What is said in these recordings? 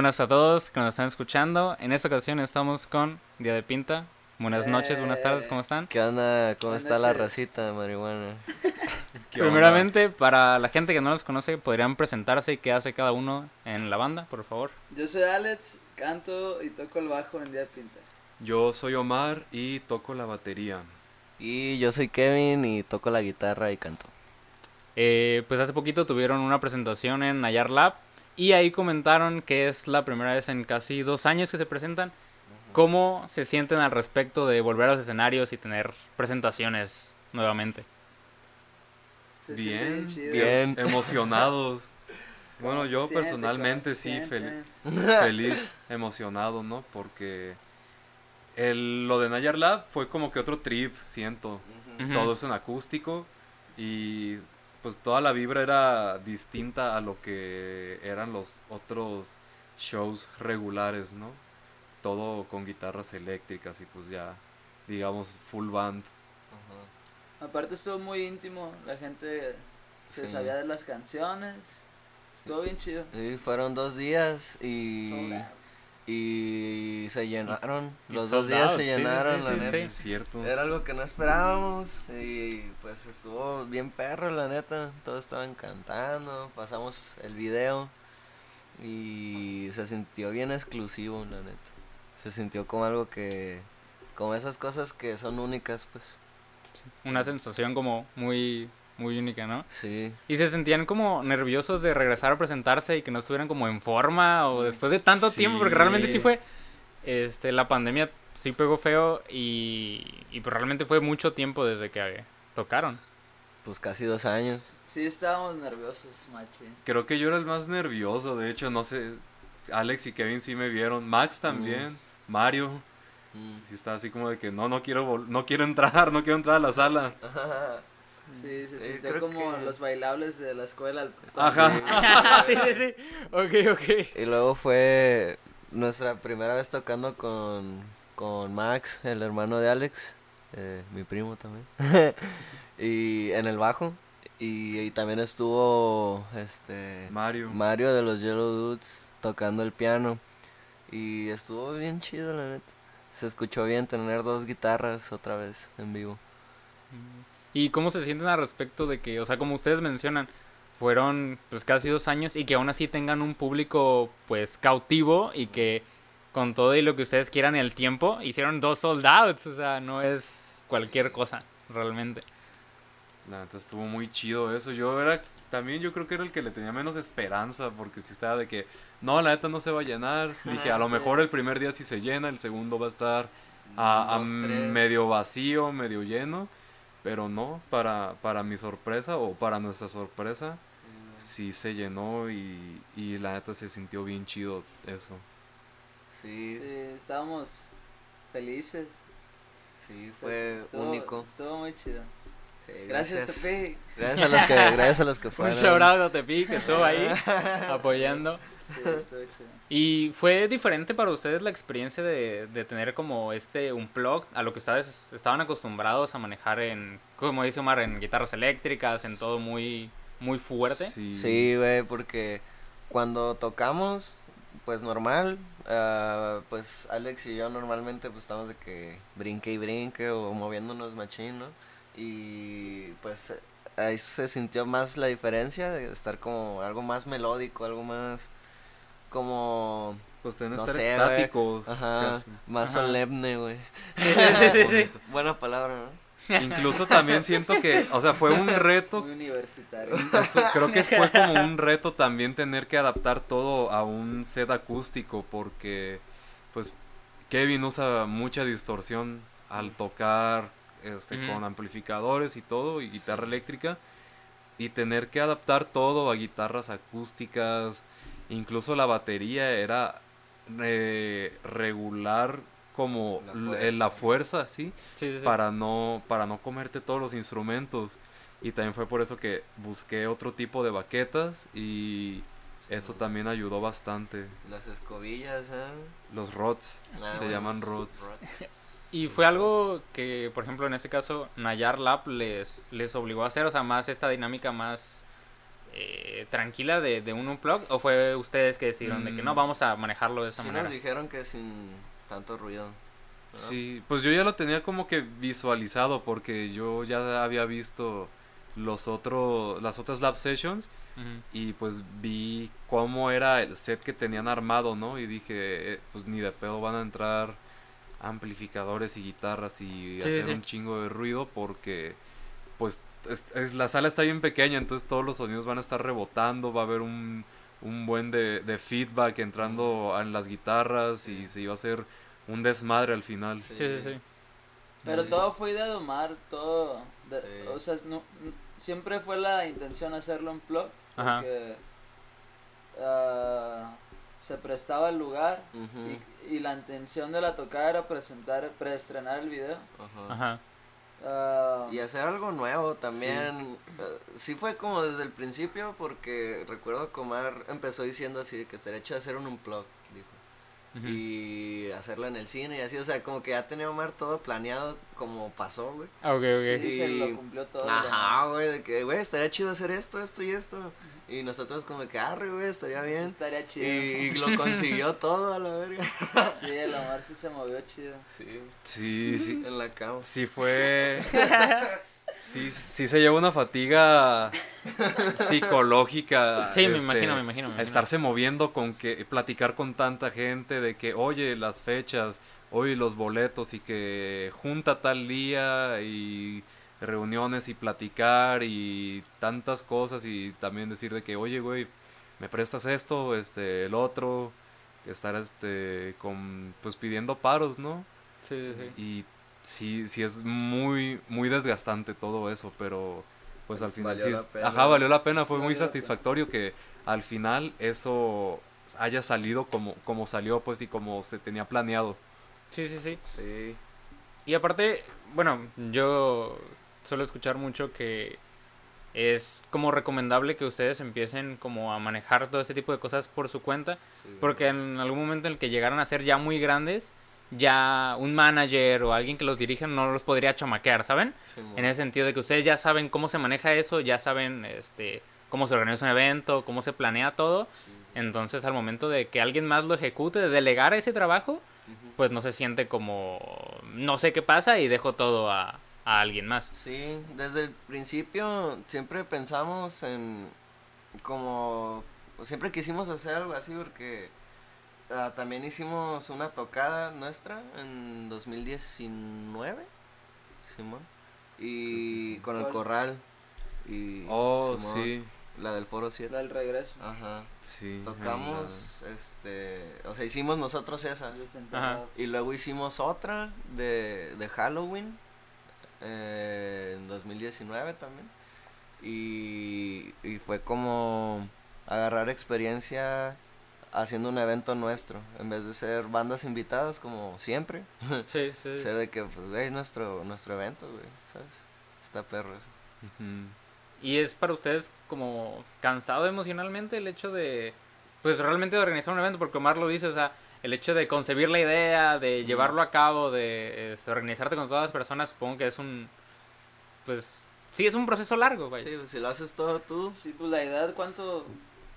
Buenas a todos que nos están escuchando. En esta ocasión estamos con Día de Pinta. Buenas noches, buenas tardes, ¿cómo están? ¿Qué onda? ¿Cómo Buenas está la racita de marihuana? ¿Qué Primeramente, para la gente que no los conoce, podrían presentarse y qué hace cada uno en la banda, por favor. Yo soy Alex, canto y toco el bajo en Día de Pinta. Yo soy Omar y toco la batería. Y yo soy Kevin y toco la guitarra y canto. Eh, pues hace poquito tuvieron una presentación en Nayar Lab y ahí comentaron que es la primera vez en casi dos años que se presentan. ¿Cómo se sienten al respecto de volver a los escenarios y tener presentaciones nuevamente? Se Bien, chido. bien. Emocionados. ¿Cómo Bueno, yo siente? personalmente ¿Cómo se sí, fel- feliz, emocionado, ¿no? Porque el, lo de Nayar Lab fue como que otro trip, siento. Ujú. Todo es en acústico y pues toda la vibra era distinta a lo que eran los otros shows regulares, ¿no? Todo con guitarras eléctricas y pues ya, digamos, full band. Aparte estuvo muy íntimo, la gente se Sí. sabía de las canciones. Estuvo bien chido. Sí, fueron dos días y. y se llenaron. Y Los dos días out, se sí, llenaron, sí, la sí, neta. sí. Es cierto. Era algo que no esperábamos y pues estuvo bien perro, la neta. Todos estaban cantando, pasamos el video y se sintió bien exclusivo, la neta. Se sintió como algo que, como esas cosas que son únicas, pues. Una sensación como muy, muy única, ¿no? Sí. ¿Y se sentían como nerviosos de regresar a presentarse y que no estuvieran como en forma o después de tanto tiempo? Porque realmente sí fue, este, la pandemia sí pegó feo y, y pues realmente fue mucho tiempo desde que tocaron. Pues casi dos años. Sí, estábamos nerviosos, machi. Creo que yo era el más nervioso, de hecho, no sé. Alex y Kevin sí me vieron. Max también. Mario. Mm. Sí está así como de que no, no quiero, vol- no quiero entrar, no quiero entrar a la sala. Sí, se Eh, sintió creo como que- los bailables de la escuela. Ajá. sí, sí, sí. Ok, ok. Y luego fue nuestra primera vez tocando con, con Max, el hermano de Alex, eh, mi primo también, y en el bajo. Y, y también estuvo este Mario. Mario de los Yellow Dudes tocando el piano. Y estuvo bien chido, la neta. Se escuchó bien tener dos guitarras otra vez en vivo. ¿Y cómo se sienten al respecto de que, o sea, como ustedes mencionan, fueron pues casi dos años y que aún así tengan un público pues cautivo y que con todo y lo que ustedes quieran el tiempo, hicieron dos sold outs, o sea, no es cualquier cosa, realmente. La neta estuvo muy chido eso. Yo era, también yo creo que era el que le tenía menos esperanza, porque si estaba de que, no, la neta no se va a llenar. Dije, a lo sí. mejor el primer día sí se llena, el segundo va a estar a, a medio vacío, medio lleno. Pero no, para, para mi sorpresa o para nuestra sorpresa, sí se llenó y, y la neta se sintió bien chido eso. Sí, Sí, estábamos felices. sí, fue Estuvo- único. Estuvo muy chido. Sí, Gracias, Tepi. Gracias a los que, gracias a los que Un fueron. shout out a Tepi que estuvo ahí apoyando. Sí, estuvo chido. ¿Y fue diferente para ustedes la experiencia de, de tener como este unplugged a lo que ustedes estaban acostumbrados a manejar en, como dice Omar, en guitarras eléctricas, en todo muy, muy fuerte? Sí. Sí, güey, porque cuando tocamos, pues normal, ah, pues Alex y yo normalmente pues estamos de que brinque y brinque o moviéndonos machín, ¿no? Y pues ahí se sintió más la diferencia de estar como algo más melódico, algo más como, Pues que No estar sé, güey. estáticos. ajá, casi. más Ajá. solemne, güey. Sí, sí, sí, sí. Buena palabra, ¿no? Incluso también siento que, o sea, fue un reto Muy universitario. Creo que fue como un reto también tener que adaptar todo a un set acústico porque pues Kevin usa mucha distorsión al tocar este con amplificadores y todo y guitarra eléctrica y tener que adaptar todo a guitarras acústicas incluso la batería era eh, regular como La eh, la fuerza, ¿sí? Sí, sí, sí. Para no, para no comerte todos los instrumentos. Y también fue por eso que busqué otro tipo de baquetas y eso también ayudó bastante. Las escobillas, ¿eh? Los rods, Ah, se bueno, llaman rods. rods. Y fue algo que, por ejemplo, en este caso, Nayar Lab les, les obligó a hacer, o sea, más esta dinámica más eh, tranquila de, de un unplug, o fue ustedes que decidieron de que Mm. no, vamos a manejarlo de esa Sí manera. nos dijeron que sin tanto ruido. ¿no? Sí, pues yo ya lo tenía como que visualizado porque yo ya había visto los otros, las otras lab sessions y pues vi cómo era el set que tenían armado, ¿no? Y dije, eh, pues ni de pedo van a entrar amplificadores y guitarras y sí, hacer sí. un chingo de ruido porque pues es- es- la sala está bien pequeña, entonces todos los sonidos van a estar rebotando, va a haber un, un buen de, de feedback entrando en las guitarras y se iba a hacer un desmadre al final. Sí, sí, sí. Pero Sí. todo fue idea de Omar, todo. de- Sí. O sea, no, siempre fue la intención hacerlo en. Ajá. Porque ah, se prestaba el lugar y, y la intención de la tocada era presentar, preestrenar el video. ajá. Ajá. Ah, Y hacer algo nuevo también. eh, Sí. fue como desde el principio porque recuerdo que Omar empezó diciendo así de que estaría hecho hacer un unplug, dijo. Y hacerlo en el cine y así, o sea, como que ya tenía Omar todo planeado como pasó, güey. Ah, ok, ok. sí, se Y- lo cumplió todo. Ajá, güey, de que, güey, estaría chido hacer esto, esto y esto. Y nosotros como que, arre, güey, estaría bien. estaría Y, chido. y lo consiguió todo a la verga. Sí, el Omar sí se movió chido. Sí, Sí, sí, en la cama. sí fue... Sí, sí se lleva una fatiga psicológica. Sí, me este, imagino, me imagino. me imagino. estarse moviendo con que platicar con tanta gente de que oye las fechas oye los boletos y que junta tal día y reuniones y platicar y tantas cosas y también decir de que oye güey me prestas esto este el otro estar este con pues pidiendo paros no Sí, sí, y sí sí es muy muy desgastante todo eso pero pues al final Valió sí la es- pena. ajá valió la pena fue muy satisfactorio que al final eso haya salido como como salió pues y como se tenía planeado Sí, sí, sí. Sí. Y aparte, bueno, yo suelo escuchar mucho que es como recomendable que ustedes empiecen como a manejar todo ese tipo de cosas por su cuenta, sí. porque en algún momento en el que llegaran a ser ya muy grandes, ya un manager o alguien que los dirija no los podría chamaquear, ¿saben? En ese sentido de que ustedes ya saben cómo se maneja eso, ya saben este cómo se organiza un evento, cómo se planea todo. Sí. Entonces, al momento de que alguien más lo ejecute, de delegar ese trabajo, pues no se siente como no sé qué pasa y dejo todo a, a alguien más. Sí, desde el principio siempre pensamos en como siempre quisimos hacer algo así porque ah, también hicimos una tocada nuestra en 2019, Simón, y con el ¿Cuál? corral y oh Simón, sí la del Foro 7. La del regreso. Ajá. sí Tocamos este, o sea, hicimos nosotros esa. Y luego hicimos otra de, de Halloween eh, en 2019 también. Y, y fue como agarrar experiencia haciendo un evento nuestro. En vez de ser bandas invitadas como siempre. Sí, sí. Ser de que, pues, güey, nuestro, nuestro evento, güey, ¿sabes? Está perro eso. Y es para ustedes como cansado emocionalmente el hecho de, pues realmente de organizar un evento, porque Omar lo dice, o sea, el hecho de concebir la idea, de llevarlo a cabo, de este, organizarte con todas las personas, supongo que es un, pues, sí es un proceso largo, güey. Sí, pues, si lo haces todo tú. Sí, pues la idea, ¿cuánto?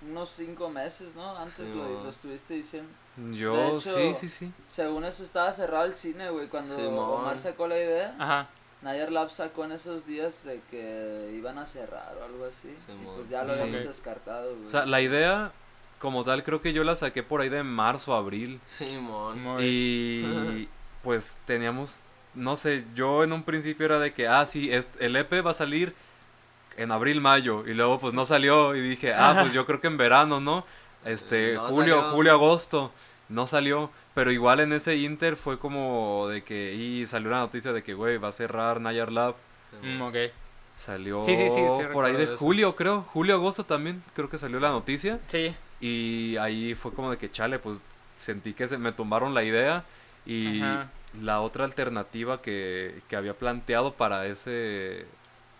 Unos cinco meses, ¿no? Antes Sí, lo, estuviste diciendo. yo De hecho- sí sí sí Según eso estaba cerrado el cine, güey. Cuando. Omar sacó la idea, Ajá. Nayer Lab sacó en esos días de que iban a cerrar o algo así. y Simón. pues ya lo Sí. habíamos descartado, güey. o sea la idea como tal creo que yo la saqué por ahí de marzo abril Simón. Muy bien. Y pues teníamos, no sé, yo en un principio era de que, ah, sí, es- el EP va a salir en abril, mayo, y luego pues no salió y dije, ah, pues yo creo que en verano, ¿no? Este, No julio, salió. julio, agosto, no salió, pero igual en ese inter fue como de que, y salió la noticia de que, güey, va a cerrar Nayar Lab, Mm, ok. salió Sí, sí, sí, sí, por ahí de de eso. julio, creo, julio, agosto también, creo que salió la noticia. Sí. Y ahí fue como de que, chale, pues sentí que se me tomaron la idea y Ajá. la otra alternativa que, que había planteado para ese,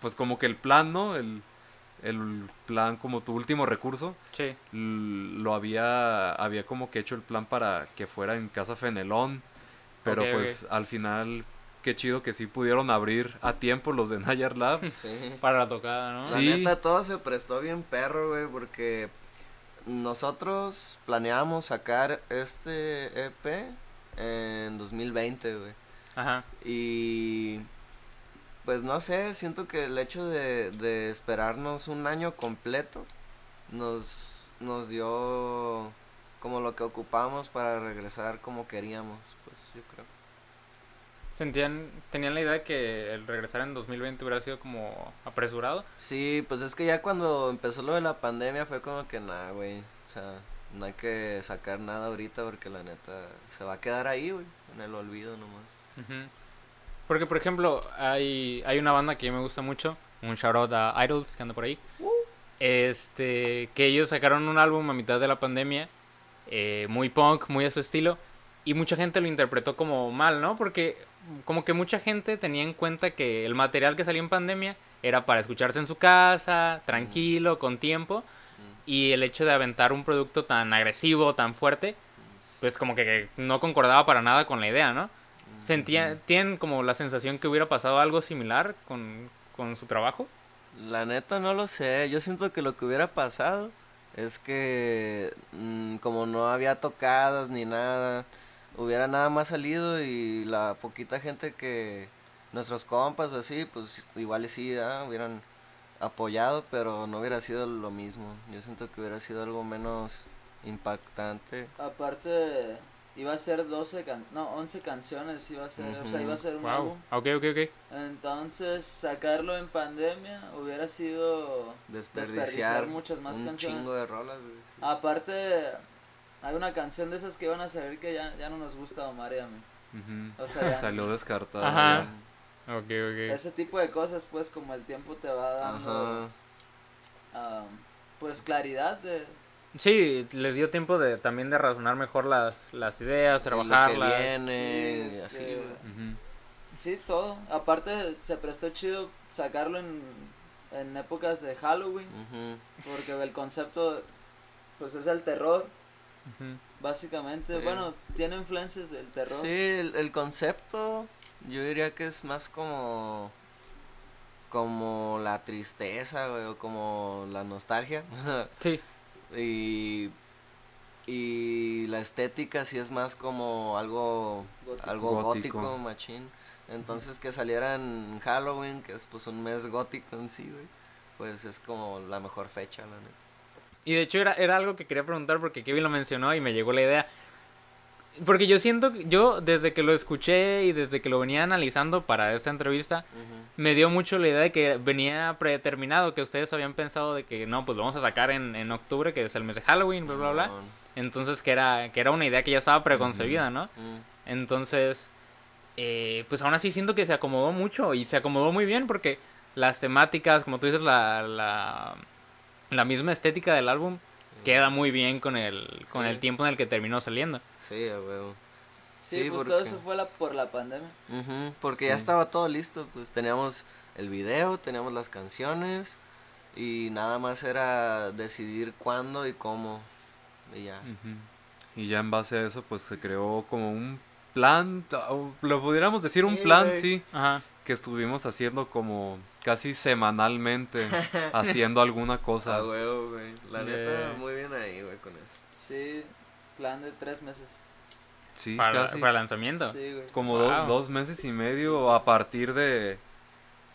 pues como que el plan, ¿no? El, el plan como tu último recurso, Sí. lo había, había como que hecho el plan para que fuera en Casa Fenelón, pero pues al final, qué chido que sí pudieron abrir a tiempo los de Nayar Lab. Sí. Para la tocada, ¿no? La Sí. neta, todo se prestó bien perro, güey, porque nosotros planeábamos sacar este EP en 2020, güey. Ajá. Y pues no sé, siento que el hecho de, de esperarnos un año completo nos, nos dio como lo que ocupamos para regresar como queríamos, pues yo creo. Sentían, tenían la idea de que el regresar en 2020 hubiera sido como apresurado. Sí, pues es que ya cuando empezó lo de la pandemia fue como que nada, güey. O sea, no hay que sacar nada ahorita porque la neta se va a quedar ahí, güey, en el olvido nomás. Porque, por ejemplo, hay, hay una banda que me gusta mucho, un shout out a Idols que anda por ahí. Este, que ellos sacaron un álbum a mitad de la pandemia, eh, muy punk, muy a su estilo, y mucha gente lo interpretó como mal, ¿no? Porque como que mucha gente tenía en cuenta que el material que salió en pandemia era para escucharse en su casa, tranquilo, con tiempo, y el hecho de aventar un producto tan agresivo, tan fuerte, pues como que no concordaba para nada con la idea, ¿no? Sentía, ¿Tienen como la sensación que hubiera pasado algo similar con, con su trabajo? La neta no lo sé, yo siento que lo que hubiera pasado es que mm, como no había tocadas ni nada, hubiera nada más salido y la poquita gente que nuestros compas o así, pues igual sí, hubieran apoyado, pero no hubiera sido lo mismo. Yo siento que hubiera sido algo menos impactante. Aparte, iba a ser 12, can no, 11 canciones, iba a ser, o sea, iba a ser un Wow. álbum. Ok, ok, ok. Entonces, sacarlo en pandemia hubiera sido Desperdiciar, desperdiciar muchas más un canciones. chingo de rolas, güey, sí. Aparte, hay una canción de esas que iban a salir que ya, ya no nos gusta a Omar y a mí. Ujú. O sea, ya- Salió descartada. Ajá. ya. Ok, ok. Ese tipo de cosas, pues, como el tiempo te va dando, Ajá. um, pues, claridad de... Sí, les dio tiempo de también de razonar mejor las, las ideas, Y lo que trabajarlas. viene, Sí, y así, este. Ujú. Sí, todo. Aparte, se prestó chido sacarlo en, en épocas de Halloween, Ujú. porque el concepto, pues, es el terror, Básicamente. Sí. Bueno, tiene influencias del terror. Sí, el, el concepto yo diría que es más como como la tristeza, güey, o como la nostalgia. Sí, y y la estética sí es más como algo Gótico. algo Gótico. gótico, machín. Entonces que saliera en Halloween, que es pues un mes gótico en sí, güey, pues es como la mejor fecha, la neta. Y de hecho era, era algo que quería preguntar porque Kevin lo mencionó y me llegó la idea. Porque yo siento, yo desde que lo escuché y desde que lo venía analizando para esta entrevista, me dio mucho la idea de que venía predeterminado, que ustedes habían pensado de que no, pues lo vamos a sacar en, en octubre, que es el mes de Halloween, bla, bla, bla. Entonces que era, que era una idea que ya estaba preconcebida, ¿no? Mm. Entonces, eh, pues aún así siento que se acomodó mucho y se acomodó muy bien porque las temáticas, como tú dices, la, la, la misma estética del álbum queda muy bien con el, con Sí. el tiempo en el que terminó saliendo. Sí, a huevo. Sí, Sí, pues porque- todo eso fue la, por la pandemia. Porque ya estaba todo listo, pues teníamos el video, teníamos las canciones y nada más era decidir cuándo y cómo y ya. Y ya en base a eso, pues se creó como un plan, o lo pudiéramos decir un plan, güey. sí, Ajá. que estuvimos haciendo como casi semanalmente, haciendo alguna cosa. A huevo, güey. La Yeah. neta, muy bien ahí, güey, con eso. Sí, plan de tres meses. Sí, para, casi. para el lanzamiento. Sí, güey. Como Wow. dos, dos meses y medio a partir de,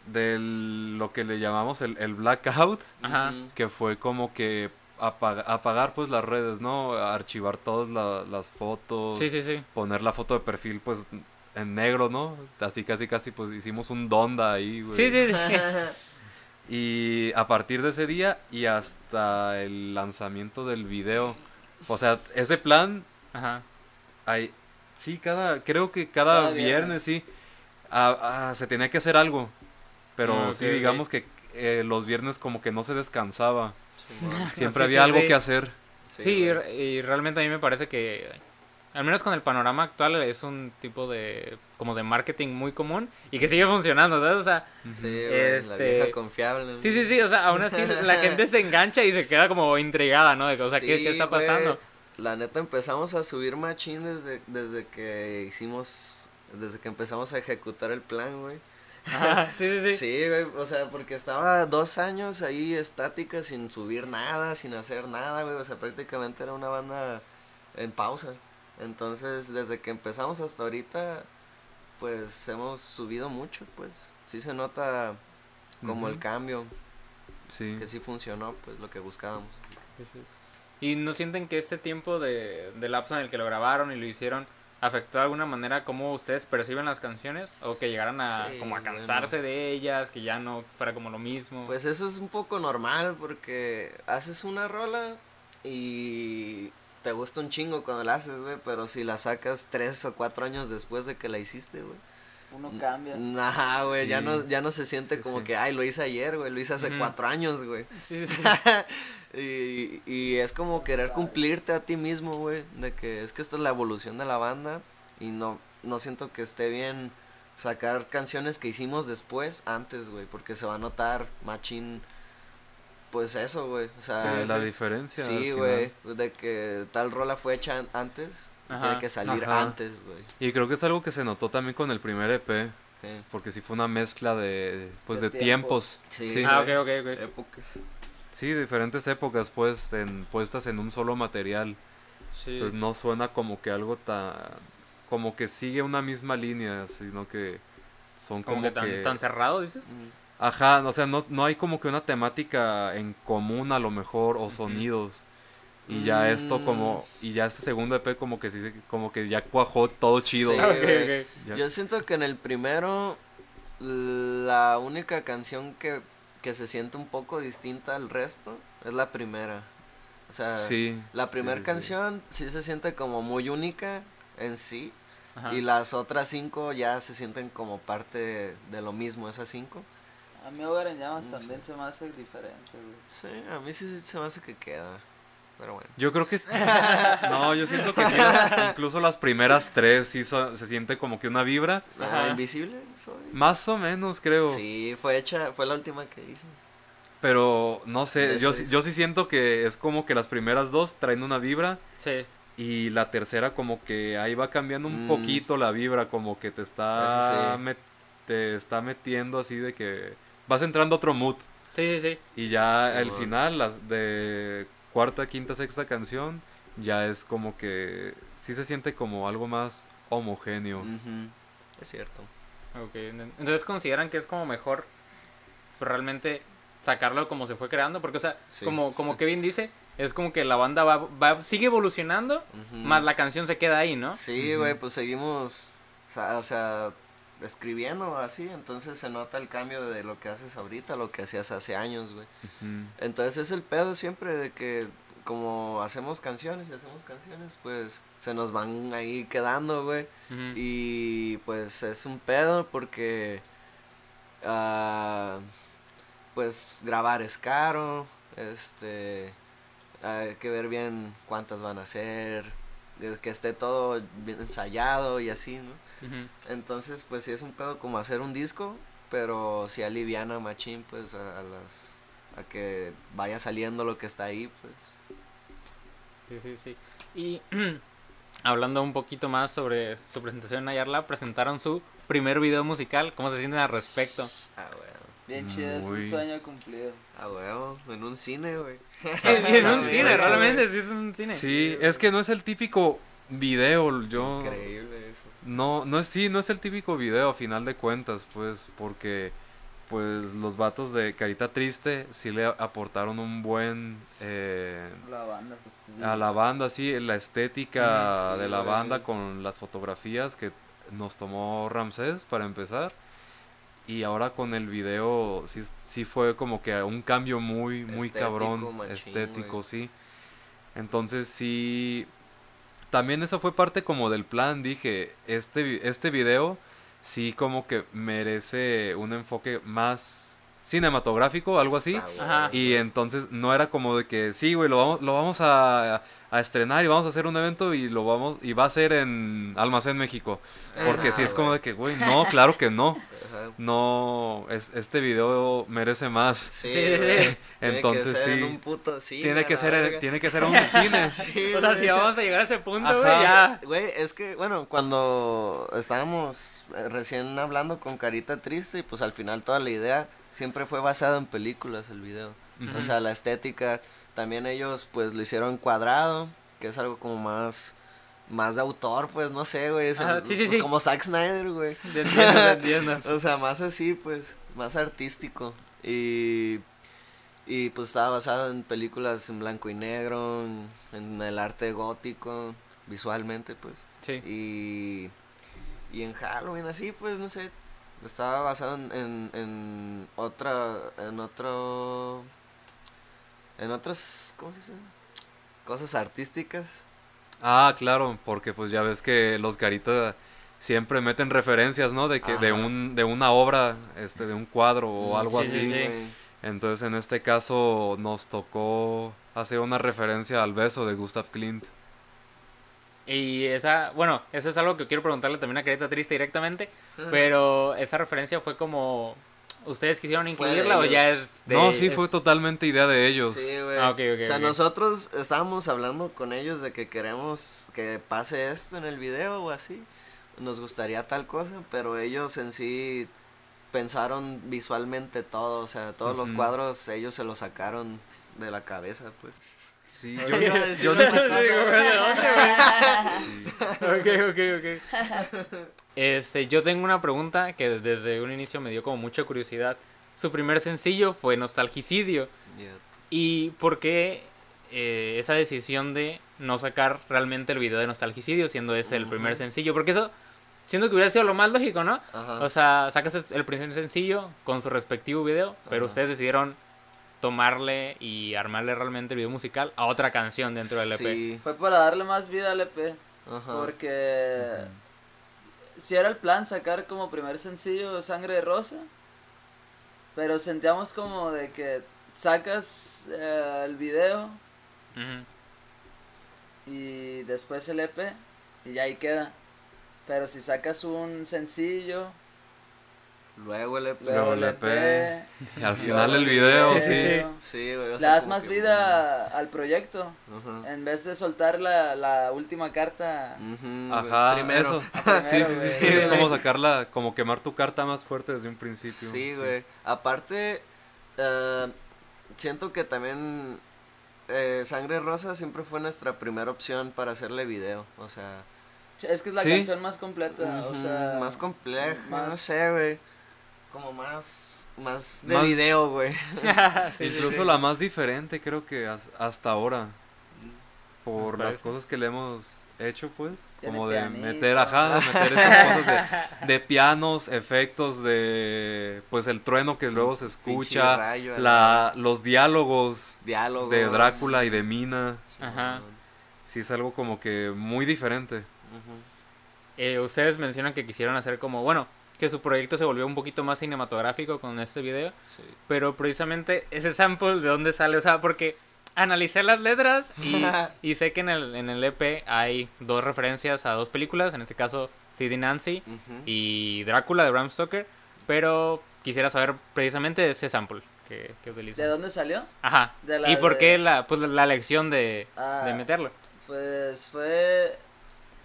de lo que le llamamos el, el blackout, Ajá. Que fue como que apaga- apagar pues las redes, ¿no? Archivar todas la- las fotos, Sí, sí, sí. poner la foto de perfil pues en negro, ¿no? Así casi casi pues hicimos un donda ahí, güey. Sí, sí, sí. Y a partir de ese día y hasta el lanzamiento del video, o sea, ese plan Ajá. hay sí cada creo que cada, Cada viernes, viernes. sí ah, ah, se tenía que hacer algo, pero Ah, sí digamos que eh, los viernes como que no se descansaba, siempre Sí, había sí, algo sí. que hacer. Sí, y y realmente a mí me parece que al menos con el panorama actual, es un tipo de, como de marketing muy común y que sigue funcionando, ¿sabes? O sea, Sí, güey, la Este- vieja confiable. sí, sí, sí, o sea, aún así la gente se engancha y se queda como intrigada, ¿no? De que, o sea, ¿qué, Sí, qué está pasando? La neta empezamos a subir machín desde, desde que hicimos, desde que empezamos a ejecutar el plan, güey. Sí, sí, sí. Sí, güey, o sea, porque estaba dos años ahí estática sin subir nada, sin hacer nada, güey, o sea, prácticamente era una banda en pausa. Entonces, desde que empezamos hasta ahorita, pues hemos subido mucho, pues, sí se nota como el cambio, Sí. que sí funcionó, pues, lo que buscábamos. ¿Y no sienten que este tiempo de, de lapso en el que lo grabaron y lo hicieron afectó de alguna manera cómo ustedes perciben las canciones? ¿O que llegaran a, Sí, como a bueno. cansarse de ellas, que ya no fuera como lo mismo? Pues eso es un poco normal porque haces una rola y te gusta un chingo cuando la haces, güey, pero si la sacas tres o cuatro años después de que la hiciste, güey. Uno cambia. Ajá, güey, ya no, ya no se siente Sí, como sí. que, ay, lo hice ayer, güey, lo hice hace cuatro años, güey. Sí, sí, sí. y, y es como querer cumplirte a ti mismo, güey, de que es que esta es la evolución de la banda y no, no siento que esté bien sacar canciones que hicimos después, antes, güey, porque se va a notar machín, pues eso, güey, o sea, Sí, la diferencia. sí, güey, de que tal rola fue hecha an- antes, y Ajá. tiene que salir Ajá. antes, güey. Y creo que es algo que se notó también con el primer EP, Sí. porque sí fue una mezcla de, pues, de, De tiempos. Sí. Sí, Ah, ok, ok, ok. Épocas. sí, diferentes épocas, pues, en, puestas en un solo material. Sí. Entonces no suena como que algo tan... Como que sigue una misma línea, sino que son como como, que tan, que... tan cerrado, dices. Mm. Ajá, o sea, no, no hay como que una temática en común a lo mejor, o sonidos. Y ya esto como... Y ya este segundo EP como que sí, se- como que ya cuajó todo chido. Sí. Ya- Yo siento que en el primero la única canción que, que se siente un poco distinta al resto es la primera. O sea, sí. la primera sí, canción sí se siente como muy única en sí Ajá. y las otras cinco ya se sienten como parte de lo mismo, esas cinco. A mí Hogar en Llamas No también se me hace diferente, güey. Sí, a mí sí se me hace que queda, pero bueno. Yo creo que no, yo siento que sí, las- incluso las primeras tres sí so- se siente como que una vibra, Ajá, Ajá. Invisible soy. más o menos creo, Sí, fue hecha, fue la última que hice. pero no sé, yo, yo sí siento que es como que las primeras dos traen una vibra Sí. y la tercera como que ahí va cambiando un Mm. poquito la vibra, como que te está, Eso sí. met- te está metiendo así de que vas entrando a otro mood Sí, sí, sí. y ya Sí, al man. final las de cuarta, quinta, sexta canción ya es como que sí se siente como algo más homogéneo. Es cierto. Ok, enten- entonces consideran que es como mejor pues, realmente sacarlo como se fue creando, porque o sea, Sí. como como Kevin dice, es como que la banda va, va sigue evolucionando, Ujú. más la canción se queda ahí, ¿no? Sí, güey, pues seguimos, o sea, o sea, escribiendo así, entonces se nota el cambio de lo que haces ahorita a lo que hacías hace años, güey. Entonces es el pedo siempre de que como hacemos canciones y hacemos canciones, pues se nos van ahí quedando, güey. Y pues es un pedo porque ah, pues grabar es caro, este hay que ver bien cuántas van a ser, que esté todo bien ensayado y así, ¿no? Entonces, pues sí es un pedo como hacer un disco, pero si aliviana machín pues a, a las a que vaya saliendo lo que está ahí, pues. Sí, sí, sí. Y hablando un poquito más sobre su presentación en Ayarla, presentaron su primer video musical. ¿Cómo se sienten al respecto? Ah, huevo. Bien chido, es un sueño cumplido. Ah, huevo, en un cine, güey. en un Sí, cine, realmente, sí es un cine. Sí, es que no es el típico video, yo... Increíble eso. No, no es, sí, no es el típico video a final de cuentas, pues, porque pues los vatos de Carita Triste sí le aportaron un buen eh, La banda. a la banda, sí, la estética sí, de la banda con las fotografías que nos tomó Ramsés para empezar. Y ahora con el video sí, sí fue como que un cambio muy, muy Estético, cabrón, machín, estético, sí. Entonces sí, también eso fue parte como del plan, dije, este, vi- este video sí como que merece un enfoque más cinematográfico, algo así. Ajá. Y entonces no era como de que, sí, güey, lo vamos, lo vamos a, a estrenar y vamos a hacer un evento y lo vamos y va a ser en Almacén México. Porque Ajá, si es como de que, güey, no, claro que no. Ajá. No, es, este video merece más. Sí, Sí, sí. Tiene Entonces, que ser en un puto cine, Tiene que ser, verga. tiene que ser un cine. Sí, O sea, si vamos a llegar a ese punto, güey, ya. Güey, es que, bueno, cuando estábamos eh, recién hablando con Carita Triste, y pues al final toda la idea siempre fue basada en películas, el video. O sea, la estética, también ellos pues lo hicieron cuadrado, que es algo como más, más de autor, pues no sé, güey. es Ajá, el- sí, sí, pues, sí. Como Zack Snyder, güey. Entiendo, te entiendo. O sea, más así, pues, más artístico. Y, y pues estaba basado en películas en blanco y negro, en, en el arte gótico, visualmente, pues. Sí. Y, y en Halloween, así, pues, no sé. Estaba basado en, en, en otra, en otro, en otras, ¿cómo se dice? Cosas artísticas. Ah, claro, porque pues ya ves que los Garita siempre meten referencias, ¿no? De que de un de una obra, este de un cuadro o algo Sí, sí, así. sí. güey. Entonces, en este caso nos tocó hacer una referencia al beso de Gustav Klimt. Y esa, bueno, eso es algo que quiero preguntarle también a Carita Triste directamente, pero esa referencia fue como, ¿ustedes quisieron incluirla o ya es de... no, sí, es- fue totalmente idea de ellos. Sí, güey. Ah, ok, ok, o sea, nosotros estábamos hablando con ellos de que queremos que pase esto en el video o así. Nos gustaría tal cosa, pero ellos en sí pensaron visualmente todo. O sea, todos los cuadros ellos se los sacaron de la cabeza, pues. Sí, Yo yo, no sé-. Ok, ok, ok. Este, yo tengo una pregunta que desde un inicio me dio como mucha curiosidad. Su primer sencillo fue Nostalgicidio. Yeah. ¿Y por qué eh, esa decisión de no sacar realmente el video de Nostalgicidio siendo ese el primer sencillo? Porque eso siento que hubiera sido lo más lógico, ¿no? Ajá. O sea, sacas el primer sencillo con su respectivo video, pero Ajá. ustedes decidieron tomarle y armarle realmente el video musical a otra canción dentro del EP. Sí. Fue para darle más vida al EP. Ajá. Porque si era el plan sacar como primer sencillo Sangre de Rosa, pero sentíamos como de que sacas eh, el video y después el EP y ya ahí queda. Pero si sacas un sencillo, Luego el EP. luego el EP, EP, y al final el video, sí, sí. sí. Sí, güey. o le das más que- vida al proyecto. Ajá. En vez de soltar la, la última carta. Güey. Ajá, Primero. eso. primero, Sí, sí, sí, güey. sí, es como sacarla, como quemar tu carta más fuerte desde un principio. Sí, güey. Aparte, eh, siento que también eh, Sangre Rosa siempre fue nuestra primera opción para hacerle video. O sea, Es que es la Sí. canción más completa. o ujú, sea, más compleja, no más- sé, güey. Como más, más de Más- video, güey. Sí, Incluso sí. la más diferente creo que as- hasta ahora. Por las cosas que le hemos hecho, pues. Tiene como de pianito. meter, ajá, de meter esas cosas de, de pianos, efectos de, pues el trueno que luego se escucha, rayo, la, los diálogos diálogo de Drácula y de Mina. Ajá. Sí es algo como que muy diferente. Eh, ustedes mencionan que quisieron hacer como, bueno, que su proyecto se volvió un poquito más cinematográfico con este video, Sí. pero precisamente ese sample de dónde sale, o sea, porque analicé las letras y, y sé que en el, en el EP hay dos referencias a dos películas, en este caso Sid y Nancy y Drácula de Bram Stoker, pero quisiera saber precisamente ese sample que, que utilizan. ¿De dónde salió? Ajá. De la ¿Y por de- qué la, pues, la elección de, Ah. de meterlo? Pues fue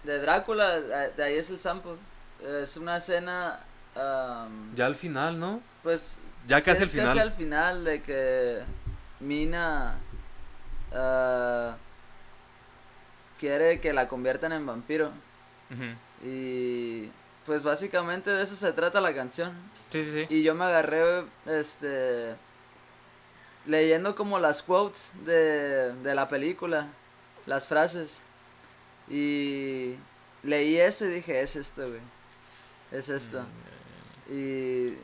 de Drácula, de ahí es el sample. Es una escena, am, Ya al final, ¿no? pues... Ya casi al final. Casi al final de que Mina ah, quiere que la conviertan en vampiro. Y pues básicamente de eso se trata la canción. Sí, sí, sí. Y yo me agarré, este, leyendo como las quotes de, de la película, las frases. Y leí eso y dije, es esto, güey. Es esto. Y,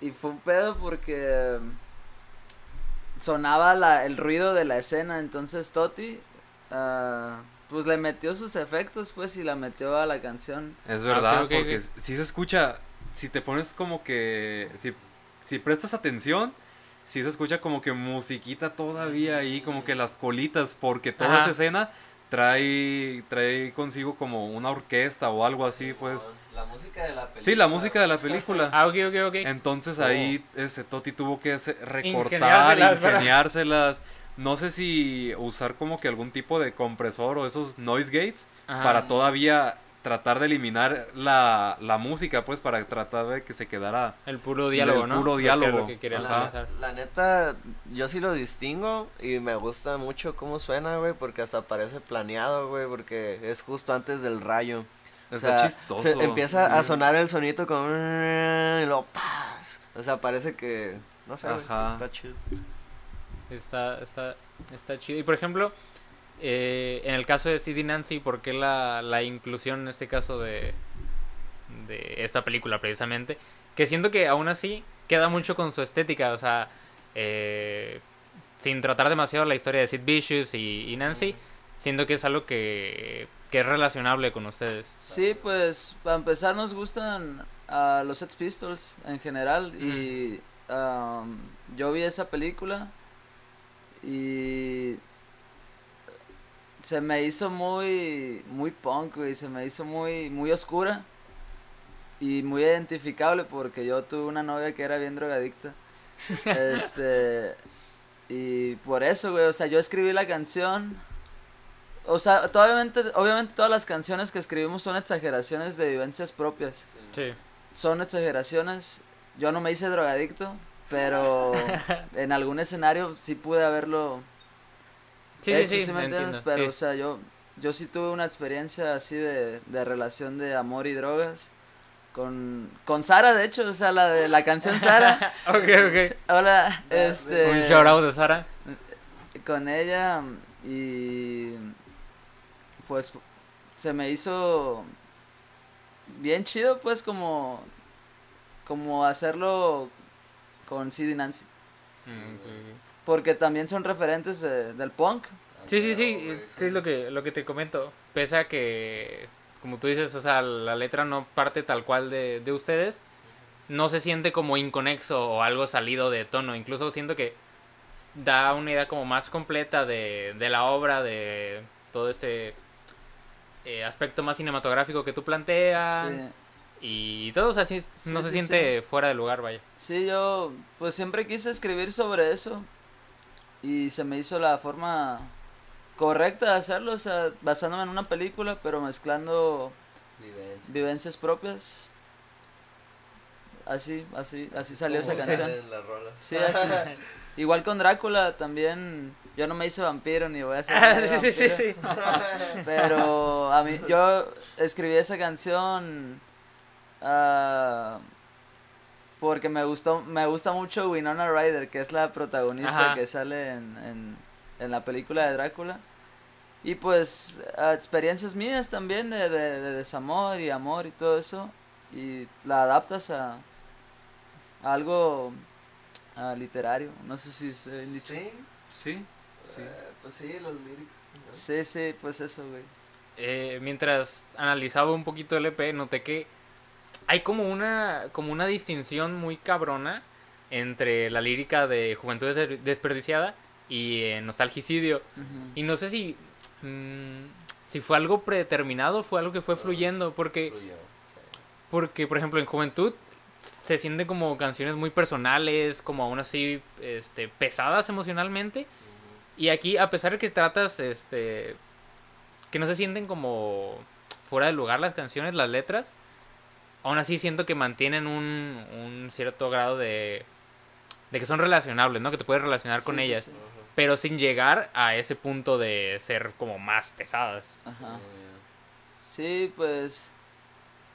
y fue un pedo porque sonaba la, el ruido de la escena. Entonces Toti, ah, pues le metió sus efectos, pues, y la metió a la canción. Es Ah, verdad, porque si se escucha, si te pones como que, si, si prestas atención, sí se escucha como que musiquita todavía ahí, como que las colitas, porque toda Ajá. esa escena trae, trae consigo como una orquesta o algo así, pues. La música de la película. Sí, la música de la película. Ah, ok, ok, ok. Entonces Oh. ahí este Toti tuvo que recortar, Ingeniárselas, ingeniárselas. No sé si usar como que algún tipo de compresor o esos noise gates Ajá. para todavía tratar de eliminar la, la música, pues para tratar de que se quedara El puro diálogo, Del ¿no? puro que diálogo. Lo que quería La, la neta, yo sí lo distingo y me gusta mucho cómo suena, güey, porque hasta parece planeado, güey, porque es justo antes del rayo. O Está sea, chistoso. se- empieza a sonar el sonito como... Y luego, ¡paz! O sea, parece que... No sé, Ajá. está chido. Está, está, está chido. Y por ejemplo, eh, en el caso de CD Nancy, ¿por qué la, la inclusión en este caso de, de esta película precisamente? Que siento que aún así queda mucho con su estética, o sea, eh, sin tratar demasiado la historia de Sid Vicious y, y Nancy, siento que es algo que, que es relacionable con ustedes. Sí, pues para empezar nos gustan a los Sex Pistols en general y am, yo vi esa película y se me hizo muy muy punk, güey, se me hizo muy muy oscura y muy identificable porque yo tuve una novia que era bien drogadicta. este y por eso, güey, o sea, yo escribí la canción o sea, obviamente, obviamente todas las canciones que escribimos son exageraciones de vivencias propias. Sí. Son exageraciones. Yo no me hice drogadicto, pero en algún escenario sí pude haberlo Sí, hecho, sí, sí, ¿sí me entiendes? entiendo, Pero, sí. o sea, yo, yo sí tuve una experiencia así de, de relación de amor y drogas. Con, con Sara, de hecho, o sea, la de la canción Sara. ok, ok. Hola, este. Un shout out de Sara. con ella y pues se me hizo bien chido pues como como hacerlo con Sid y Nancy Mm, porque también son referentes de- del punk Sí, sí, sí, güey, sí, es lo que, lo que te comento. Pese a que, como tú dices, o sea, la letra no parte tal cual de, de ustedes, no se siente como inconexo o algo salido de tono. Incluso siento que da una idea como más completa de, de la obra, de todo este eh, aspecto más cinematográfico que tú planteas. sí. Y todo, o sea, sí, Sí, no se sí, siente fuera de lugar, vaya. Sí, yo pues siempre quise escribir sobre eso y se me hizo la forma correcta de hacerlo, o sea, basándome en una película, pero mezclando Vivencias. vivencias propias. Así, así, así salió esa canción. sale en la rola. Sí, así. Igual con Drácula también. Yo no me hice vampiro ni voy a ser. Ah, vampiro, sí, sí, sí, sí. Pero a mí, yo escribí esa canción ah, porque me gustó, me gusta mucho Winona Ryder, que es la protagonista Ajá. que sale en, en, en la película de Drácula. Y pues ah, experiencias mías también de, de, de desamor y amor y todo eso. Y la adaptas a, a algo literario. No sé si se dicho. Sí, Sí, sí. eh, pues sí, los lyrics. ¿no? Sí, sí, pues eso, güey. eh, mientras analizaba un poquito el EP, noté que hay como una, como una distinción muy cabrona entre la lírica de Juventud Des- Desperdiciada y eh, Nostalgicidio. Ujú. Y no sé si, mm, si fue algo predeterminado, fue algo que fue fluyendo, porque, Fluyó, sí. porque por ejemplo, en Juventud se sienten como canciones muy personales, como aún así este, pesadas emocionalmente. Y aquí, a pesar de que tratas, este, que no se sienten como fuera de lugar las canciones, las letras, aún así siento que mantienen un, un cierto grado de, de que son relacionables, ¿no? Que te puedes relacionar con Sí, ellas, sí. Pero sin llegar a ese punto de ser como más pesadas. Ajá. Muy Sí, pues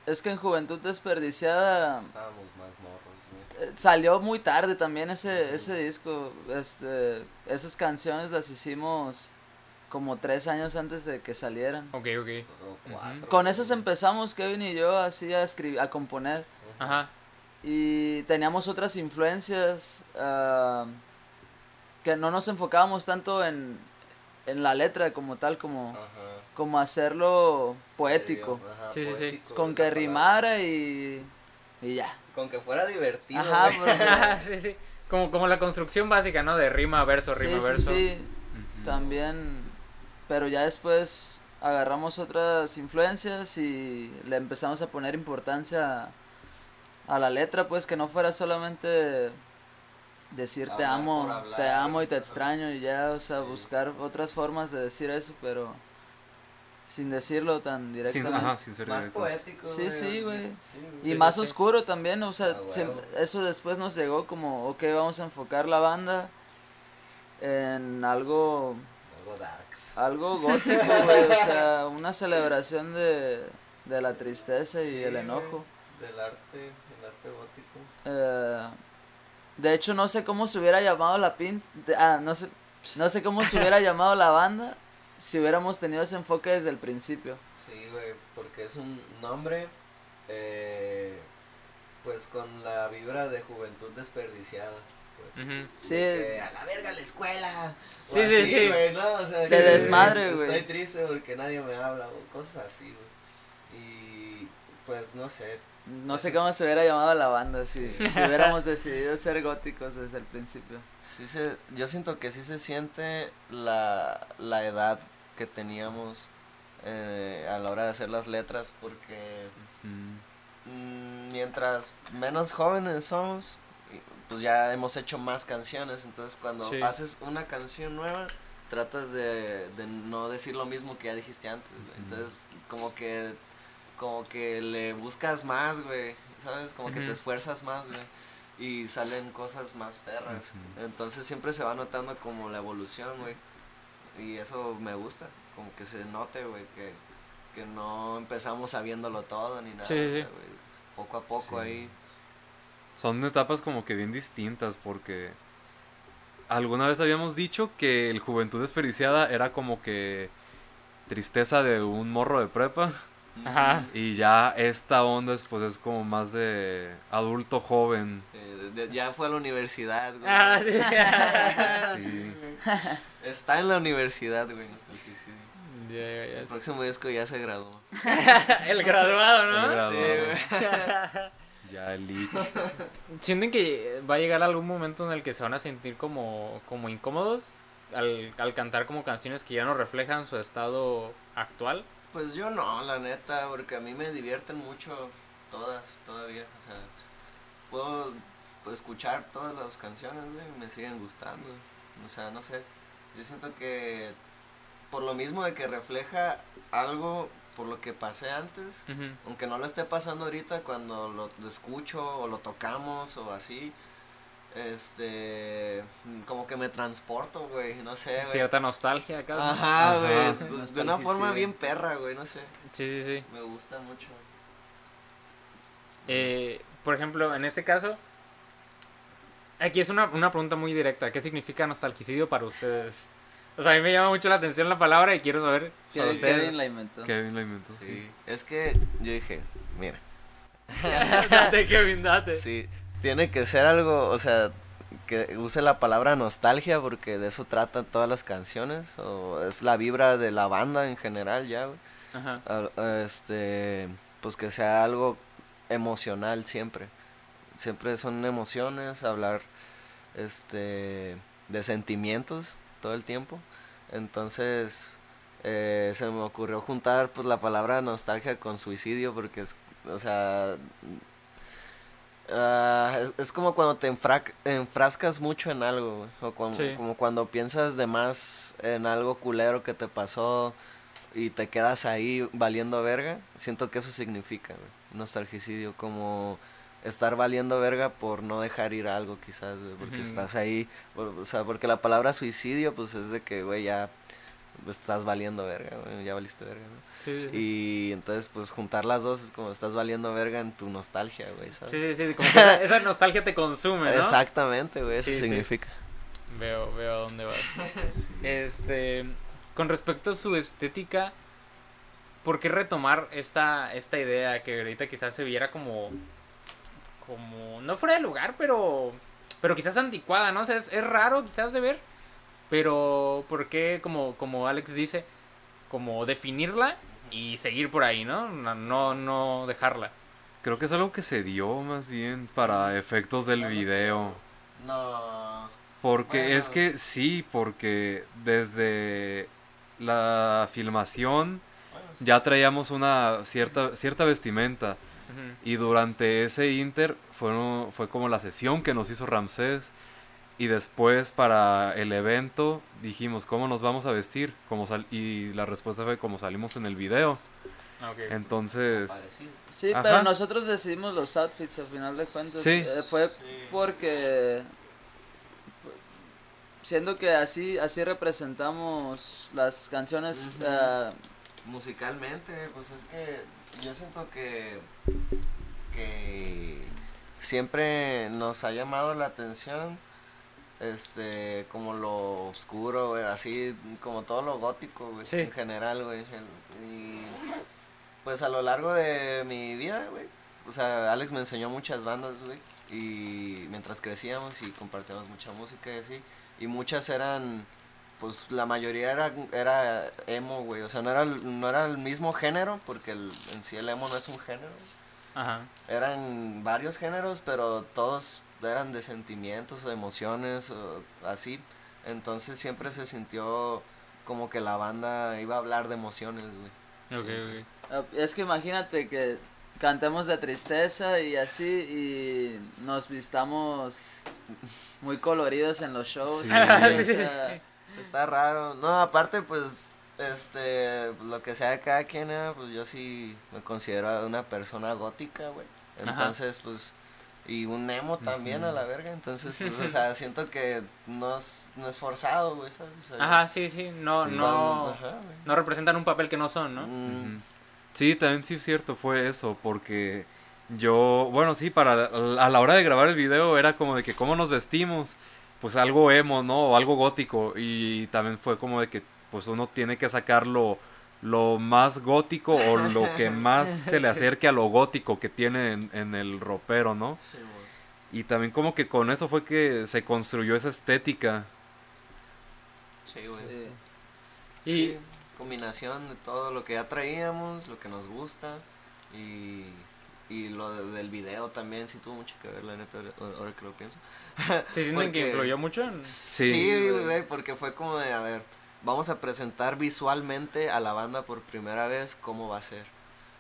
es que en Juventud Desperdiciada. Estábamos más morros, salió muy tarde también ese, ese disco. Este, esas canciones las hicimos como tres años antes de que salieran. Ok, ok. O cuatro, Con esas empezamos Kevin y yo así a escribir, a componer. Ajá. Y teníamos otras influencias ah, que no nos enfocábamos tanto en, en la letra como tal, como, Ajá. como hacerlo poético. Ajá, Sí, sí, sí. Con que palabra. rimara y, y ya. Con que fuera divertido. Ajá, porque- sí, sí. como, como la construcción básica, ¿no? De rima, verso, Sí, rima, sí, verso. sí, Ujú. también, pero ya después agarramos otras influencias y le empezamos a poner importancia a la letra, pues que no fuera solamente decir te amo, hablar. te amo y te extraño y ya, o sea, Sí. buscar otras formas de decir eso, pero sin decirlo tan Sin, directamente. ajá, sin ser Más directos. poético. Sí, sí, güey. Sí, Y Sí, más oscuro también, o sea, Ah, eso después nos llegó como, ok, vamos a enfocar la banda en algo, Algo darks. algo gótico, güey, o sea, una celebración de, de la tristeza y Sí, el güey, enojo. Del arte, el arte gótico. Eh, de hecho, no sé cómo se hubiera llamado la pin, ah, no sé, no sé cómo se hubiera llamado la banda si hubiéramos tenido ese enfoque desde el principio. Sí, güey, porque es un nombre, eh, pues con la vibra de juventud desperdiciada. Pues. Sí. Que, a la verga la escuela. Sí, o sí, así, sí. güey, ¿no? O sea, que desmadre, güey. Estoy triste porque nadie me habla o cosas así, güey. Y pues no sé. No sé cómo se hubiera llamado la banda si, si hubiéramos decidido ser góticos desde el principio. Sí se, yo siento que sí se siente la, la edad que teníamos eh, a la hora de hacer las letras porque mm, mientras menos jóvenes somos, pues ya hemos hecho más canciones, entonces cuando Sí. haces una canción nueva, tratas de, de no decir lo mismo que ya dijiste antes, entonces como que como que le buscas más, güey, ¿sabes? Como que te esfuerzas más, güey. Y salen cosas más perras. Entonces siempre se va notando como la evolución, güey. Y eso me gusta, como que se note, güey, que, que no empezamos sabiéndolo todo ni nada. Sí, o sí, sea, sí. güey, poco a poco Sí. ahí. Son etapas como que bien distintas porque alguna vez habíamos dicho que el Juventud Desperdiciada era como que tristeza de un morro de prepa Ajá. y ya esta onda es, pues es como más de adulto joven. Eh, de- de- ya fue a la universidad, güey. Ah, sí. Sí. Está en la universidad, güey. Ya, ya, ya. El próximo disco ya se graduó. El graduado, ¿no? El graduado. Sí, güey. Ya el leak. ¿Sienten que va a llegar algún momento en el que se van a sentir como, como incómodos al, al cantar como canciones que ya no reflejan su estado actual? Pues yo no, la neta, porque a mí me divierten mucho todas, todavía. O sea, puedo pues, escuchar todas las canciones, güey, y me siguen gustando. O sea, no sé. Yo siento que por lo mismo de que refleja algo por lo que pasé antes, aunque no lo esté pasando ahorita cuando lo, lo escucho o lo tocamos o así, este, como que me transporto, güey, no sé, güey. Cierta nostalgia acá. Ajá, Ajá. güey, de una forma sí. bien perra, güey, no sé. Sí, sí, sí. Me gusta mucho. Eh, por ejemplo, en este caso, aquí es una, una pregunta muy directa. ¿Qué significa nostalgicidio para ustedes? O sea, a mí me llama mucho la atención la palabra y quiero saber Kevin, ustedes. Kevin la inventó. Kevin lo inventó. Sí. Sí. Es que yo dije, mira, Date, Kevin, date. sí, tiene que ser algo, o sea, que use la palabra nostalgia porque de eso tratan todas las canciones, o es la vibra de la banda en general ya, güey. Ajá. Ah, este, pues que sea algo emocional siempre. Siempre son emociones, hablar, este, de sentimientos todo el tiempo. Entonces, eh, se me ocurrió juntar, pues, la palabra nostalgia con suicidio porque es, o sea, ah, es, es como cuando te enfra- enfrascas mucho en algo, o Sí. como cuando piensas de más en algo culero que te pasó y te quedas ahí valiendo verga, siento que eso significa, güey, nostalgicidio, como estar valiendo verga por no dejar ir algo quizás, güey, porque estás ahí, por- o sea, porque la palabra suicidio pues es de que, güey, ya estás valiendo verga, güey, ya valiste verga, ¿no? Sí, sí, sí. Y entonces pues juntar las dos es como estás valiendo verga en tu nostalgia, güey, ¿sabes? Sí, sí, sí, como que esa, esa nostalgia te consume, ¿no? Exactamente, güey, eso Sí, sí. significa. Veo, veo a dónde vas. Sí. Este, con respecto a su estética, ¿por qué retomar esta, esta idea que ahorita quizás se viera como, como, no fuera de lugar, pero, pero quizás anticuada, ¿no? O sea, es, es raro quizás de ver, pero ¿por qué, como, como Alex dice, como definirla y seguir por ahí, ¿no? No, no, no dejarla. Creo que es algo que se dio más bien para efectos del video. No. Porque Bueno. es que sí, porque desde la filmación Bueno, ya traíamos una cierta, cierta vestimenta. Y durante ese inter fue, fue como la sesión que nos hizo Ramsés. Y después para el evento dijimos, ¿cómo nos vamos a vestir? Como sal- y la respuesta fue como salimos en el video. Ah. Entonces. Sí, Ajá. pero nosotros decidimos los outfits al final de cuentas. Sí. Eh, fue porque siendo que así así representamos las canciones eh, Musicalmente, pues es que yo siento que, que siempre nos ha llamado la atención, este, como lo oscuro, güey, así, como todo lo gótico, güey, Sí. en general, güey. Y pues a lo largo de mi vida, güey, o sea, Alex me enseñó muchas bandas, güey, y mientras crecíamos y compartíamos mucha música y así, y muchas eran pues la mayoría era, era emo, güey. O sea, no era, el- no era el mismo género, porque el, en sí el emo no es un género. Ajá. Eran varios géneros, pero todos eran de sentimientos o emociones o así. Entonces siempre se sintió como que la banda iba a hablar de emociones, güey. Ok, Siempre. ok. eh, es que imagínate que cantemos de tristeza y así y nos vistamos muy coloridos en los shows. Sí. o sea, Está raro. No, aparte, pues, este, lo que sea de cada quien, eh, pues yo sí me considero una persona gótica, güey. Ajá. Entonces, pues, y un emo también a la verga. Entonces, pues, o sea, siento que no es, no es forzado, güey, ¿sabes? O sea, Ajá, sí, sí. No, sí, no. van- ajá, güey. No representan un papel que no son, ¿no? Mm. Sí, también sí es cierto, fue eso, porque yo, bueno, sí, para a la hora de grabar el video era como de que cómo nos vestimos, pues algo emo, ¿no? O algo gótico, y también fue como de que pues uno tiene que sacar lo, lo más gótico o lo que más se le acerque a lo gótico que tiene en, en el ropero, ¿no? sí, güey. Y también como que con eso fue que se construyó esa estética. Sí, güey. sí. Y Sí, combinación de todo lo que ya traíamos, lo que nos gusta y, y lo de- del video también sí tuvo mucho que ver, la neta, ahora- que lo pienso. ¿se sienten que influyó mucho en...? Sí. Sí, güey. güey, porque fue como de, a ver, vamos a presentar visualmente a la banda por primera vez cómo va a ser.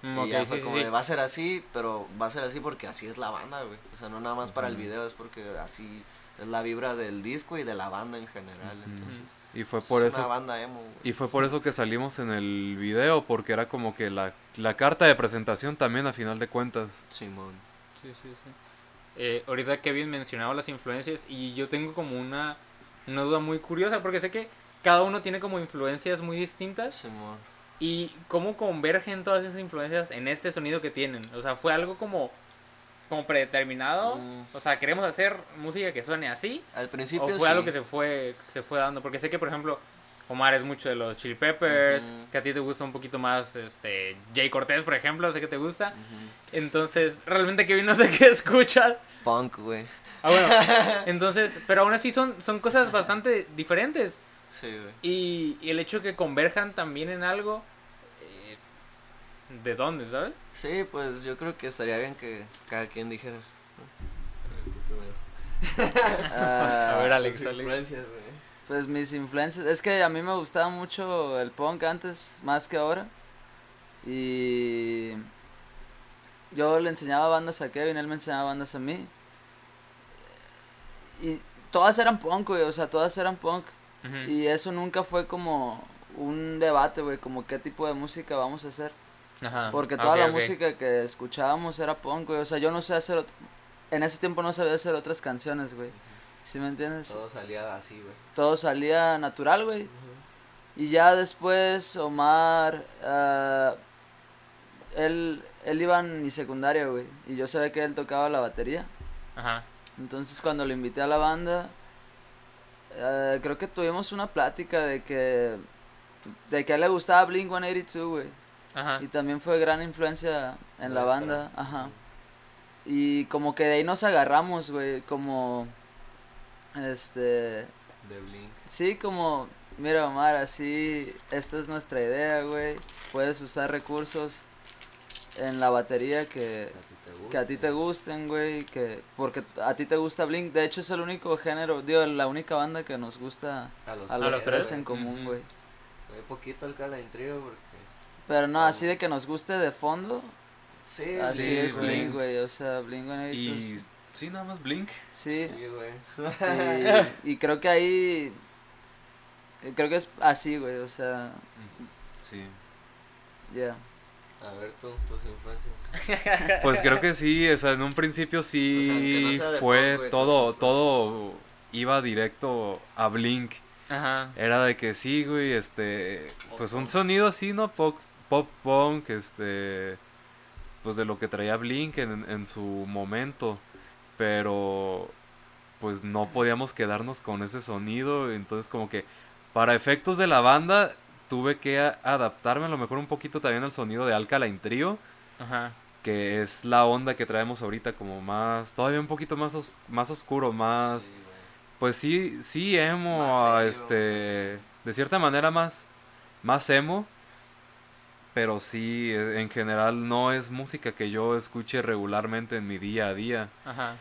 Mm, y ok, ya fue sí, como sí. de, va a ser así, pero va a ser así porque así es la banda, güey. O sea, no nada más para el video, es porque así es la vibra del disco y de la banda en general, entonces. Y fue por es eso una banda emo, güey. Y fue por eso que salimos en el video, porque era como que la, la carta de presentación también a final de cuentas. Simón. Sí, sí, sí. Eh, ahorita Kevin mencionaba las influencias y yo tengo como una, una duda muy curiosa porque sé que cada uno tiene como influencias muy distintas Simón. y cómo convergen todas esas influencias en este sonido que tienen. O sea, fue algo como, como predeterminado. Mm. O sea, queremos hacer música que suene así. Al principio O fue algo que se fue, se fue dando. Porque sé que, por ejemplo, Omar es mucho de los Chili Peppers. Que a ti te gusta un poquito más, este, Jay Cortés, por ejemplo, sé que te gusta. Entonces, realmente Kevin no sé qué escuchas. Punk, güey. Ah, bueno. Entonces, pero aún así son, son cosas bastante diferentes. Sí, güey. Y, y el hecho de que converjan también en algo, ¿de dónde, sabes? Sí, pues yo creo que estaría bien que cada quien dijera. Ah, A ver, Alex, Tus Alex. influencias, güey. Pues mis influencias, es que a mí me gustaba mucho el punk antes, más que ahora. Y yo le enseñaba bandas a Kevin, él me enseñaba bandas a mí. Y todas eran punk, güey, o sea, todas eran punk. Y eso nunca fue como un debate, güey, como qué tipo de música vamos a hacer. Ajá. Porque Ah, toda la música que escuchábamos era punk, güey. O sea, yo no sé hacer... En ese tiempo no sabía hacer otras canciones, güey. ¿Sí me entiendes? Todo salía así, güey. todo salía natural, güey. Y ya después Omar, ah, él, él iba en mi secundaria, güey. Y yo sabía que él tocaba la batería. Ajá. Entonces cuando lo invité a la banda, ah, creo que tuvimos una plática de que, de que a él le gustaba Blink 182, güey. Ajá. Y también fue gran influencia en la banda, ajá. Y como que de ahí nos agarramos, güey, como, este, De Blink. Sí, como, mira Omar, así, esta es nuestra idea, güey. Puedes usar recursos en la batería que, que a ti te gusten, güey, que porque a ti te gusta Blink. De hecho es el único género, digo, la única banda que nos gusta A los, a los los tres, tres en común, güey. Muy poquito el Cala Trio porque... Pero no, así de que nos guste de fondo, Sí, así sí, es. Blink, güey. O sea, Blink Y sí, nada más Blink. sí. Sí, güey. Y, y creo que ahí. Creo que es así, güey. O sea, Sí. ya. A ver tú, tus influencias. Pues creo que sí, o sea, en un principio O sea, aunque no sí fue todo, todo iba directo a Blink. Ajá. Era de que sí, güey, este, pues un sonido así, ¿no? Pop, pop punk, este, pues de lo que traía Blink en, en su momento, pero pues no podíamos quedarnos con ese sonido, entonces como que para efectos de la banda tuve que adaptarme a lo mejor un poquito también al sonido de Alkaline Trio, Ajá. que es la onda que traemos ahorita como más, todavía un poquito más, os- más oscuro, más... Sí. Pues sí, sí emo, Más ah, serio, este, de cierta manera más, más emo, pero sí, eh, en general no es música que yo escuche regularmente en mi día a día. Ajá.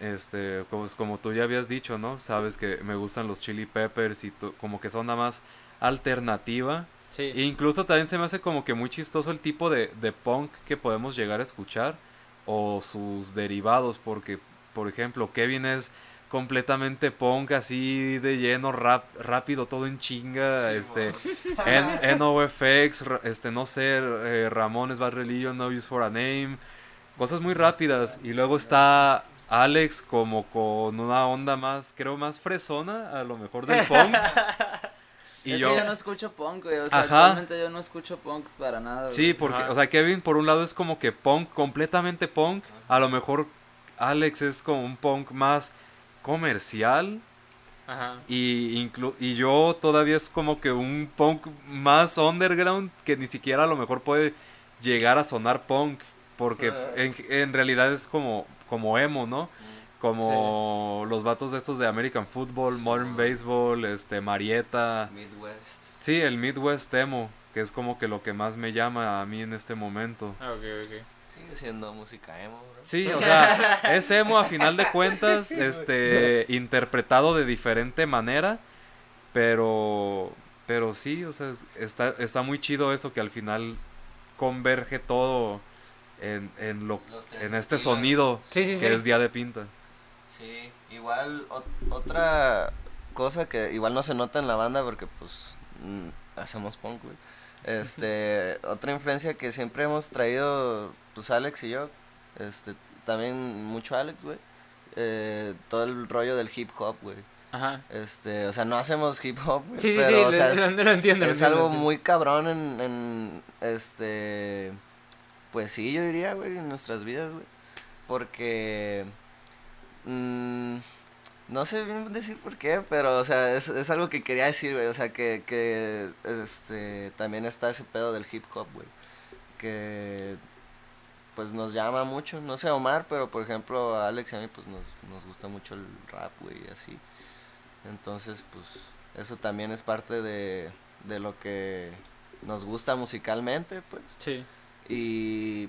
Este, pues como tú ya habías dicho, ¿no? Sabes que me gustan los Chili Peppers y como que son nada más alternativa. Sí. E incluso también se me hace como que muy chistoso el tipo de, de punk que podemos llegar a escuchar o sus derivados, porque, por ejemplo, Kevin es completamente punk así de lleno, rap, rápido, todo en chinga, Sí, este, mo. N- NoFX, este, no sé, eh, Ramones, Bad Religion, No Use for a Name, cosas muy rápidas. Y luego está Alex como con una onda más, creo, más fresona, a lo mejor del punk. Y es yo, que yo no escucho punk, güey. O sea, Ajá. actualmente yo no escucho punk para nada. güey. Sí, porque, Ajá. o sea, Kevin por un lado es como que punk, completamente punk. A lo mejor Alex es como un punk más comercial. Ajá. Y, inclu- y yo todavía es como que un punk más underground que ni siquiera a lo mejor puede llegar a sonar punk. Porque Ah. en, en realidad es como, como emo, ¿no? Como los vatos de estos de American Football, Sí, Modern mo. Baseball, este, Marietta. Midwest. Sí, el Midwest emo, que es como que lo que más me llama a mí en este momento. Ah, ok, ok. Sigue siendo música emo, bro. Sí, o sea, es emo a final de cuentas, este, interpretado de diferente manera, pero, pero sí, o sea, es- está, está muy chido eso que al final converge todo en, en lo, en este estilos. sonido Sí, sí, que sí. es Día de Pinta. Sí, igual ot- otra cosa que igual no se nota en la banda porque pues mm, hacemos punk, güey. Este, otra influencia que siempre hemos traído pues Alex y yo, este, también mucho Alex, güey. eh, todo el rollo del hip hop, güey. Ajá. Este, o sea, no hacemos hip hop, güey, Sí, pero sí, o sea, lo, es, lo- lo entiendo. es algo entiendo. muy cabrón en, en este pues sí yo diría güey en nuestras vidas güey porque mm, no sé bien decir por qué pero o sea es, es algo que quería decir güey o sea que, que este también está ese pedo del hip hop güey que pues nos llama mucho no sé Omar pero por ejemplo a Alex y a mí pues nos, nos gusta mucho el rap güey así entonces pues eso también es parte de, de lo que nos gusta musicalmente pues Sí. y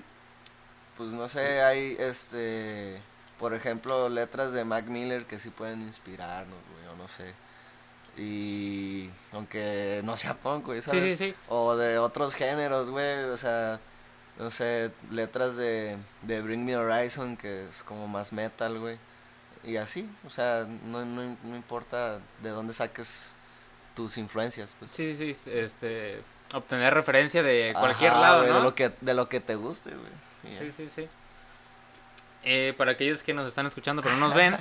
pues no sé hay este por ejemplo letras de Mac Miller que sí pueden inspirarnos güey o no sé y aunque no sea punk güey Sí, ¿sabes? sí, sí. o de otros géneros güey o sea no sé letras de, de Bring Me Horizon que es como más metal güey y así o sea no, no, no importa de dónde saques tus influencias pues Sí, sí, este, obtener referencia de cualquier Ajá, lado, güey, ¿no? de lo que de lo que te guste güey. Sí, sí, sí. Eh, para aquellos que nos están escuchando pero no nos ven,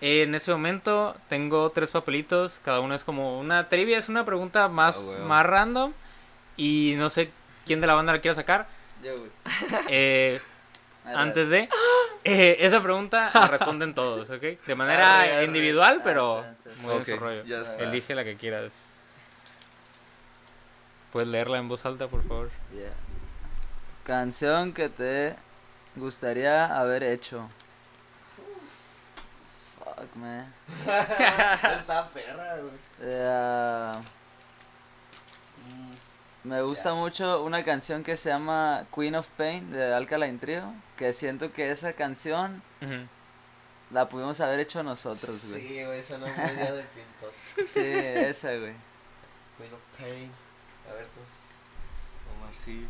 eh, en ese momento tengo tres papelitos, cada uno es como una trivia, es una pregunta más, Ah, más random y no sé quién de la banda la quiero sacar. Yo, güey. Eh, antes de, eh, esa pregunta la responden todos, ¿ok? De manera Arre, arre. individual, Ah, pero en su rollo. ya está. Elige la que quieras. ¿Puedes leerla en voz alta, por favor? Yeah. Canción que te gustaría haber hecho. Fuck, man. Está perra, güey. Eh, Me gusta mucho una canción que se llama Queen of Pain de Alkaline Trio, que siento que esa canción la pudimos haber hecho nosotros, güey. Sí, güey, suena muy día de pintor. Sí, esa, güey. Queen of Pain. A ver tú. Omar, sí.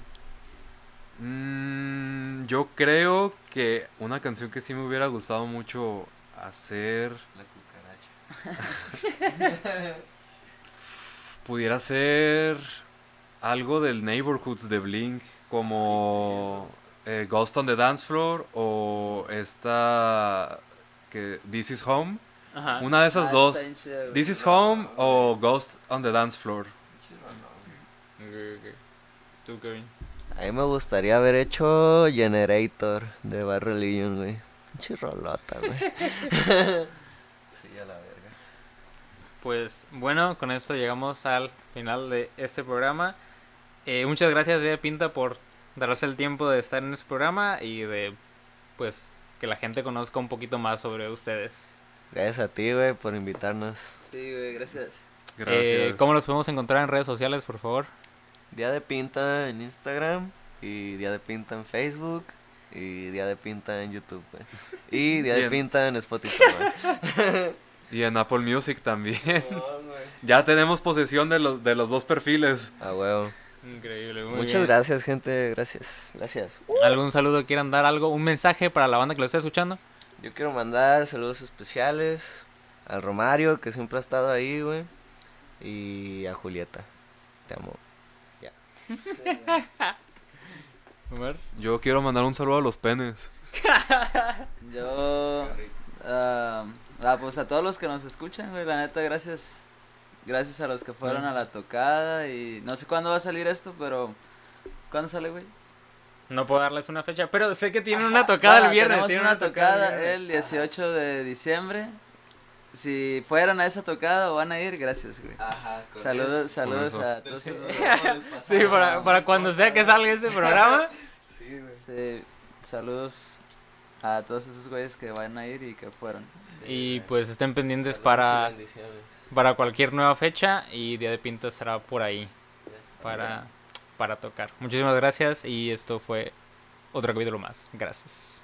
Mm, yo creo que una canción que sí me hubiera gustado mucho hacer La cucaracha. pudiera ser algo del Neighborhoods de Blink, como eh, Ghost on the Dance Floor o esta que This Is Home. Ajá. Una de esas Ah, dos. This Is Home o Ghost on the Dance Floor. Ok, ok. Tú, Kevin. A mí me gustaría haber hecho Generator de Bad Religion, güey. Pinche rolota, güey. sí, a la verga. Pues bueno, con esto llegamos al final de este programa. Eh, muchas gracias, Día de Pinta, por darse el tiempo de estar en este programa y de, pues, que la gente conozca un poquito más sobre ustedes. Gracias a ti, güey, por invitarnos. Sí, güey, gracias. Gracias. Eh, ¿Cómo los podemos encontrar en redes sociales, por favor? Día de Pinta en Instagram y Día de Pinta en Facebook y Día de Pinta en YouTube, güey. Y Día de. Pinta en Spotify. Y en Apple Music también. ya tenemos posesión de los, de los dos perfiles. A huevo. Increíble, muy Muchas bien. gracias, gente. Gracias. Gracias. ¿Algún saludo quieran dar algo? ¿Un mensaje para la banda que lo esté escuchando? Yo quiero mandar saludos especiales al Romario, que siempre ha estado ahí, güey. Y a Julieta. Te amo. Omar. Yo quiero mandar un saludo a los penes. Yo. ah, pues a todos los que nos escuchan, güey, la neta, gracias. Gracias a los que fueron a la tocada y no sé cuándo va a salir esto, pero. ¿Cuándo sale, güey? No puedo darles una fecha, pero sé que tienen una tocada el viernes. Tenemos tienen una tocada el viernes. el 18 de diciembre. Si fueron a esa tocada o van a ir, gracias, güey. Ajá, Saludos, saludos eso. a todos esos. Sí, para, para cuando sea que salga ese programa. Sí, güey. Sí, saludos a todos esos güeyes que van a ir y que fueron. Y pues estén pendientes para, para cualquier nueva fecha y Día de Pinta será por ahí para, para tocar. Muchísimas gracias y esto fue otro capítulo más. Gracias.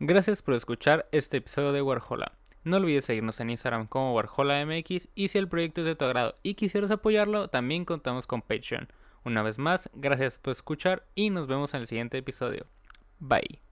Gracias por escuchar este episodio de Warhola. No olvides seguirnos en Instagram como WarholaMX y si el proyecto es de tu agrado y quisieras apoyarlo, también contamos con Patreon. Una vez más, gracias por escuchar y nos vemos en el siguiente episodio. Bye.